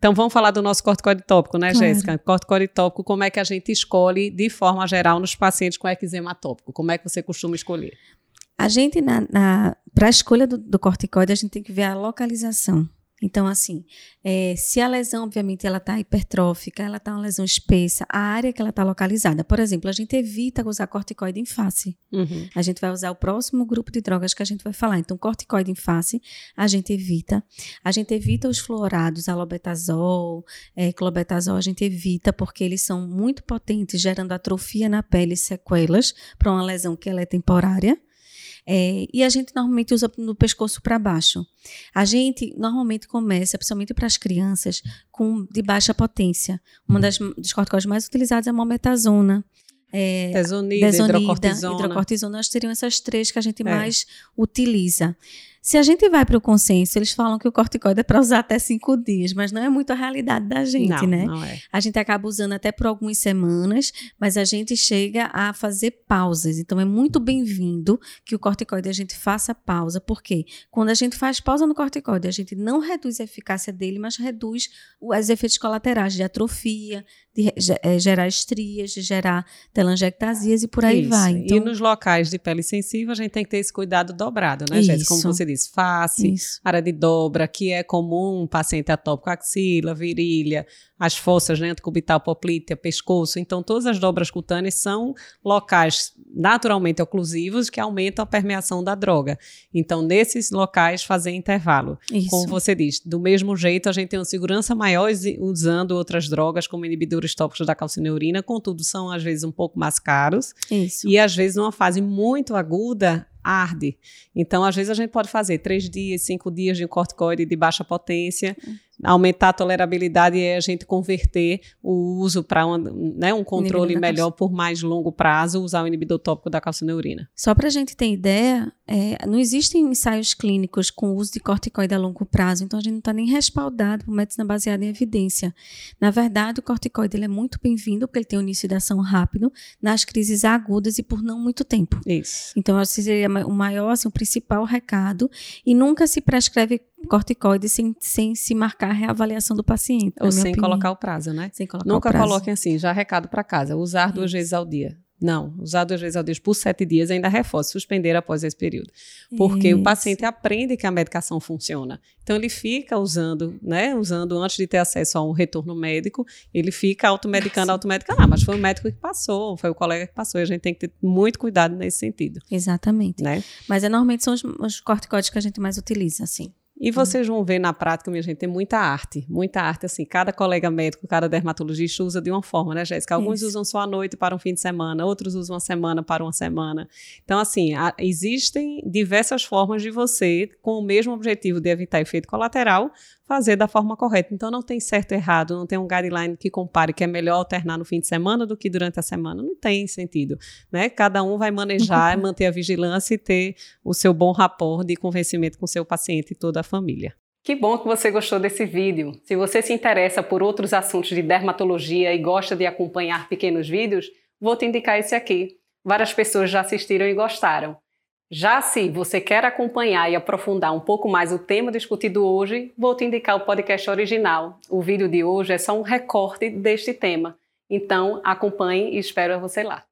Então vamos falar do nosso corticoide tópico, né, claro. Jéssica? Corticoide tópico, como é que a gente escolhe de forma geral nos pacientes com eczema tópico? Como é que você costuma escolher? A gente, na, na para a escolha do, do corticoide, a gente tem que ver a localização. Então, assim, é, se a lesão, obviamente, ela está hipertrófica, ela está uma lesão espessa, a área que ela está localizada. Por exemplo, a gente evita usar corticoide em face. Uhum. A gente vai usar o próximo grupo de drogas que a gente vai falar. Então, corticoide em face, a gente evita. A gente evita os fluorados, alobetazol, é, clobetazol, a gente evita porque eles são muito potentes, gerando atrofia na pele e sequelas para uma lesão que ela é temporária. É, e a gente normalmente usa no pescoço para baixo. A gente normalmente começa, principalmente para as crianças, com de baixa potência. Uma das dos corticoides mais utilizados é a mometazona. É, desonida, desonida hidrocortisona. hidrocortisona, seriam essas três que a gente é. mais utiliza. Se a gente vai para o consenso, eles falam que o corticoide é para usar até cinco dias, mas não é muito a realidade da gente, não, né? Não é. A gente acaba usando até por algumas semanas, mas a gente chega a fazer pausas. Então é muito bem-vindo que o corticoide a gente faça pausa, porque quando a gente faz pausa no corticoide, a gente não reduz a eficácia dele, mas reduz os efeitos colaterais de atrofia, de é, gerar estrias, de gerar telangiectasias e por aí Isso. vai. Então, e nos locais de pele sensível, a gente tem que ter esse cuidado dobrado, né, Jéssica? Como você disse, face, Isso. área de dobra, que é comum, paciente atópico, axila, virilha, as fossas, né, antecubital, poplítea, pescoço. Então, todas as dobras cutâneas são locais naturalmente oclusivos que aumentam a permeação da droga. Então, nesses locais, fazer intervalo. Isso. Como você disse, do mesmo jeito, a gente tem uma segurança maior usando outras drogas, como inibidores tópicos da calcineurina, contudo, são às vezes um pouco mais caros. Isso. E às vezes, numa fase muito aguda, arde. Então, às vezes, a gente pode fazer três dias, cinco dias de um corticoide de baixa potência, aumentar a tolerabilidade e a gente converter o uso para um, né, um controle melhor por mais longo prazo, usar o inibidor tópico da calcineurina. Só para a gente ter ideia, é, não existem ensaios clínicos com uso de corticoide a longo prazo, então a gente não está nem respaldado por medicina baseada em evidência. Na verdade, o corticoide ele é muito bem-vindo porque ele tem um início de ação rápido nas crises agudas e por não muito tempo. Isso. Então, acho que seria o maior, assim, o principal recado. E nunca se prescreve corticoide sem, sem se marcar a reavaliação do paciente. Ou sem opinião. colocar o prazo, né? Sem colocar Nunca o prazo. coloquem assim, já recado para casa, usar Isso. duas vezes ao dia. Não, usar duas vezes ao dia por sete dias ainda reforça, suspender após esse período. Porque Isso. o paciente aprende que a medicação funciona. Então ele fica usando, né? Usando antes de ter acesso a um retorno médico, ele fica automedicando, automedicando. Ah, mas foi o médico que passou, foi o colega que passou. E a gente tem que ter muito cuidado nesse sentido. Exatamente. Né? Mas é, normalmente são os, os corticóides que a gente mais utiliza, assim. E uhum. vocês vão ver na prática, minha gente, tem muita arte, muita arte, assim, cada colega médico, cada dermatologista usa de uma forma, né, Jéssica? Alguns Isso. usam só a noite para um fim de semana, outros usam uma semana para uma semana. Então, assim, a, existem diversas formas de você, com o mesmo objetivo de evitar efeito colateral, fazer da forma correta. Então não tem certo e errado, não tem um guideline que compare que é melhor alternar no fim de semana do que durante a semana. Não tem sentido, né? Cada um vai manejar, manter a vigilância e ter o seu bom rapport de convencimento com seu paciente toda a família. Que bom que você gostou desse vídeo. Se você se interessa por outros assuntos de dermatologia e gosta de acompanhar pequenos vídeos, vou te indicar esse aqui. Várias pessoas já assistiram e gostaram. Já se você quer acompanhar e aprofundar um pouco mais o tema discutido hoje, vou te indicar o podcast original. O vídeo de hoje é só um recorte deste tema. Então, acompanhe e espero você lá.